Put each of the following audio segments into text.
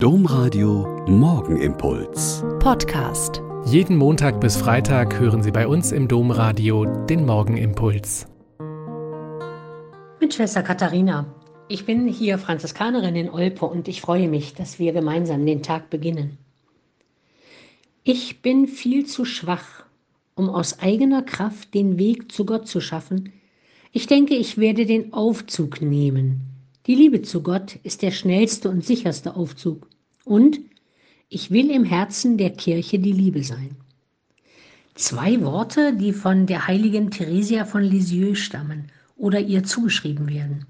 Domradio Morgenimpuls. Podcast. Jeden Montag bis Freitag hören Sie bei uns im Domradio den Morgenimpuls. Mit Schwester Katharina. Ich bin hier Franziskanerin in Olpe und ich freue mich, dass wir gemeinsam den Tag beginnen. Ich bin viel zu schwach, um aus eigener Kraft den Weg zu Gott zu schaffen. Ich denke, ich werde den Aufzug nehmen die Liebe zu Gott ist der schnellste und sicherste Aufzug. Und ich will im Herzen der Kirche die Liebe sein. Zwei Worte, die von der heiligen Theresia von Lisieux stammen oder ihr zugeschrieben werden.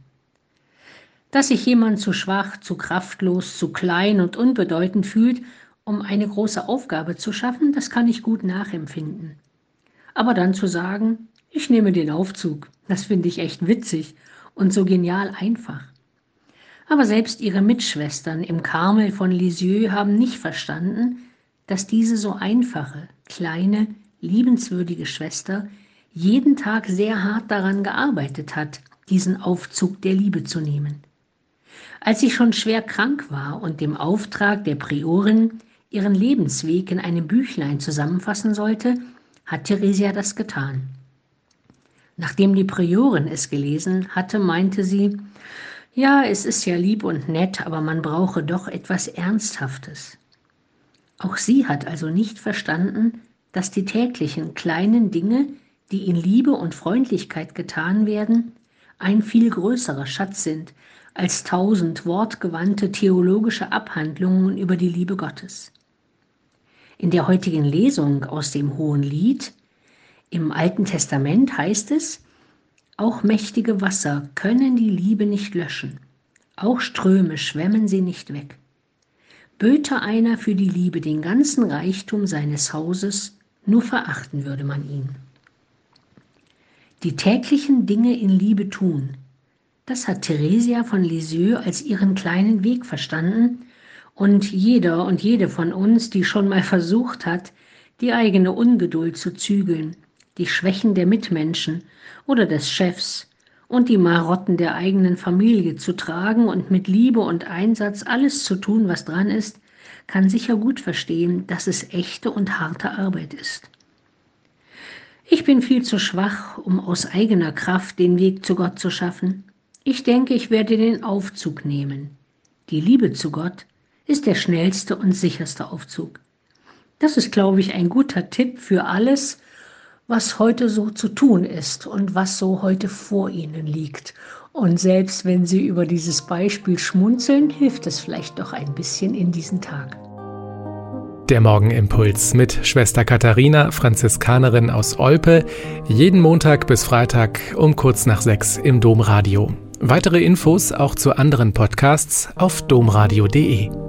Dass sich jemand zu schwach, zu kraftlos, zu klein und unbedeutend fühlt, um eine große Aufgabe zu schaffen, das kann ich gut nachempfinden. Aber dann zu sagen, ich nehme den Aufzug, das finde ich echt witzig und so genial einfach. Aber selbst ihre Mitschwestern im Karmel von Lisieux haben nicht verstanden, dass diese so einfache, kleine, liebenswürdige Schwester jeden Tag sehr hart daran gearbeitet hat, diesen Aufzug der Liebe zu nehmen. Als sie schon schwer krank war und dem Auftrag der Priorin ihren Lebensweg in einem Büchlein zusammenfassen sollte, hat Theresia das getan. Nachdem die Priorin es gelesen hatte, meinte sie, ja, es ist ja lieb und nett, aber man brauche doch etwas Ernsthaftes. Auch sie hat also nicht verstanden, dass die täglichen kleinen Dinge, die in Liebe und Freundlichkeit getan werden, ein viel größerer Schatz sind als tausend wortgewandte theologische Abhandlungen über die Liebe Gottes. In der heutigen Lesung aus dem Hohen Lied im Alten Testament heißt es, auch mächtige Wasser können die Liebe nicht löschen, auch Ströme schwemmen sie nicht weg. Böte einer für die Liebe den ganzen Reichtum seines Hauses, nur verachten würde man ihn. Die täglichen Dinge in Liebe tun, das hat Theresia von Lisieux als ihren kleinen Weg verstanden und jeder und jede von uns, die schon mal versucht hat, die eigene Ungeduld zu zügeln, die Schwächen der Mitmenschen oder des Chefs und die Marotten der eigenen Familie zu tragen und mit Liebe und Einsatz alles zu tun, was dran ist, kann sicher gut verstehen, dass es echte und harte Arbeit ist. Ich bin viel zu schwach, um aus eigener Kraft den Weg zu Gott zu schaffen. Ich denke, ich werde den Aufzug nehmen. Die Liebe zu Gott ist der schnellste und sicherste Aufzug. Das ist, glaube ich, ein guter Tipp für alles, was heute so zu tun ist und was so heute vor Ihnen liegt. Und selbst wenn Sie über dieses Beispiel schmunzeln, hilft es vielleicht doch ein bisschen in diesen Tag. Der Morgenimpuls mit Schwester Katharina, Franziskanerin aus Olpe, jeden Montag bis Freitag um kurz nach sechs im Domradio. Weitere Infos auch zu anderen Podcasts auf domradio.de.